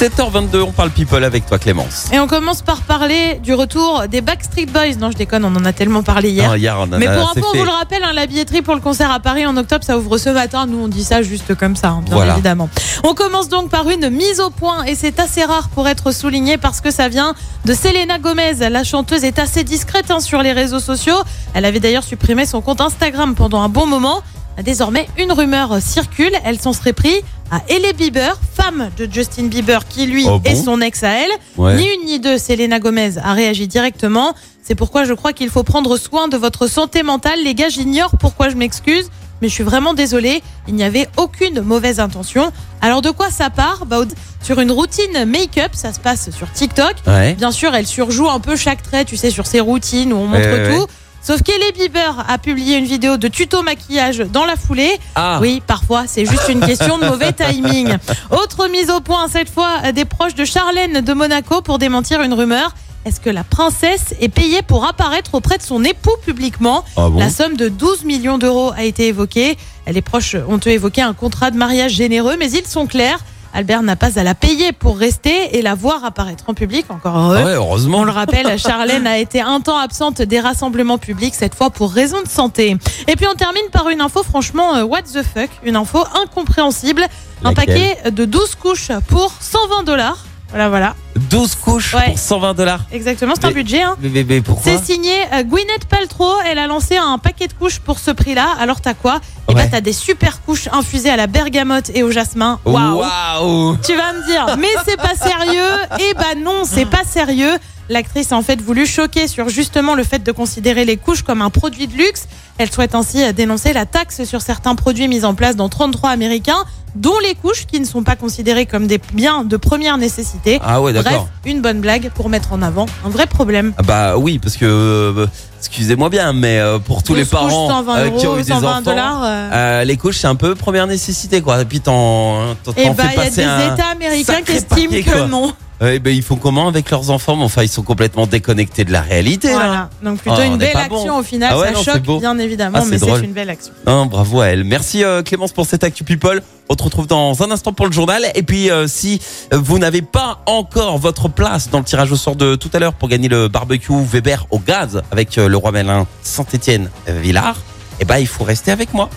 7h22, on parle people avec toi Clémence. Et on commence par parler du retour des Backstreet Boys. Non, je déconne, on en a tellement parlé hier. Ah, hier, on en Mais pour info, on vous le rappelle, hein, la billetterie pour le concert à Paris en octobre, ça ouvre ce matin. Nous, on dit ça juste comme ça, hein, bien Voilà. évidemment. On commence donc par une mise au point et c'est assez rare pour être souligné parce que ça vient de Selena Gomez. La chanteuse est assez discrète hein, sur les réseaux sociaux. Elle avait d'ailleurs supprimé son compte Instagram pendant un bon moment. Désormais, une rumeur circule. Elle s'en serait pris à Hailey Bieber, femme de Justin Bieber, qui lui Oh bon est son ex à elle. Ouais. Ni une ni deux, Selena Gomez a réagi directement. C'est pourquoi je crois qu'il faut prendre soin de votre santé mentale. Les gars, j'ignore pourquoi je m'excuse, mais je suis vraiment désolée. Il n'y avait aucune mauvaise intention. Alors de quoi ça part? Bah, Sur une routine make-up, ça se passe sur TikTok. Ouais. Bien sûr, elle surjoue un peu chaque trait, tu sais, sur ses routines où on montre ouais, tout. Sauf qu'Hailey Bieber a publié une vidéo de tuto maquillage dans la foulée. Ah, Oui, parfois, c'est juste une question de mauvais timing. Autre mise au point, cette fois, des proches de Charlène de Monaco pour démentir une rumeur. Est-ce que la princesse est payée pour apparaître auprès de son époux publiquement? Ah bon? La somme de 12 millions d'euros a été évoquée. Les proches ont évoqué un contrat de mariage généreux, mais ils sont clairs. Albert n'a pas à la payer pour rester et la voir apparaître en public, encore heureux. Ouais, heureusement. On le rappelle, Charlène a été un temps absente des rassemblements publics, cette fois pour raison de santé. Et puis on termine par une info franchement euh, what the fuck, une info incompréhensible. Un paquet de 12 couches pour 120 dollars. Voilà, voilà. 12 couches Ouais. pour 120 dollars. Exactement, c'est un budget. Hein. Mais, mais- mais pourquoi C'est signé euh, Gwyneth Paltrow. Elle a lancé un paquet de couches pour ce prix-là. Alors t'as quoi? Eh ben t'as des super couches infusées à la bergamote et au jasmin. Waouh tu vas me dire, mais c'est pas sérieux. Eh ben non, c'est pas sérieux. L'actrice a en fait voulu choquer sur justement le fait de considérer les couches comme un produit de luxe. Elle souhaite ainsi dénoncer la taxe sur certains produits mis en place dans 33 américains, dont les couches qui ne sont pas considérées comme des biens de première nécessité. Ah ouais, Bref, d'accord. une bonne blague pour mettre en avant un vrai problème. Ah Bah oui, parce que, euh, excusez-moi bien, mais euh, pour tous les 12 couches, parents 120 euh, qui ont eu des 120 enfants, dollars. les couches c'est un peu première nécessité quoi. Et puis t'en t'en et t'en bah, fais il y a passer des un. États américains qui estiment que non. Eh ben, ils font comment avec leurs enfants? Mais Enfin, ils sont complètement déconnectés de la réalité. là. Voilà. Donc plutôt on une est belle pas action bon. au final. Ah ouais, ça non, c'est choque beau. bien évidemment, Ah, c'est mais c'est une belle action. Non, bravo à elle. Merci euh, Clémence pour cette Actu People. On te retrouve dans un instant pour le journal. Et puis, euh, si vous n'avez pas encore votre place dans le tirage au sort de tout à l'heure pour gagner le barbecue Weber au gaz avec euh, le Roi Merlin Saint-Étienne Villard, eh ben, il faut rester avec moi.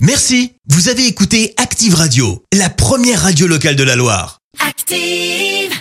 Merci, vous avez écouté Active Radio, la première radio locale de la Loire. Active.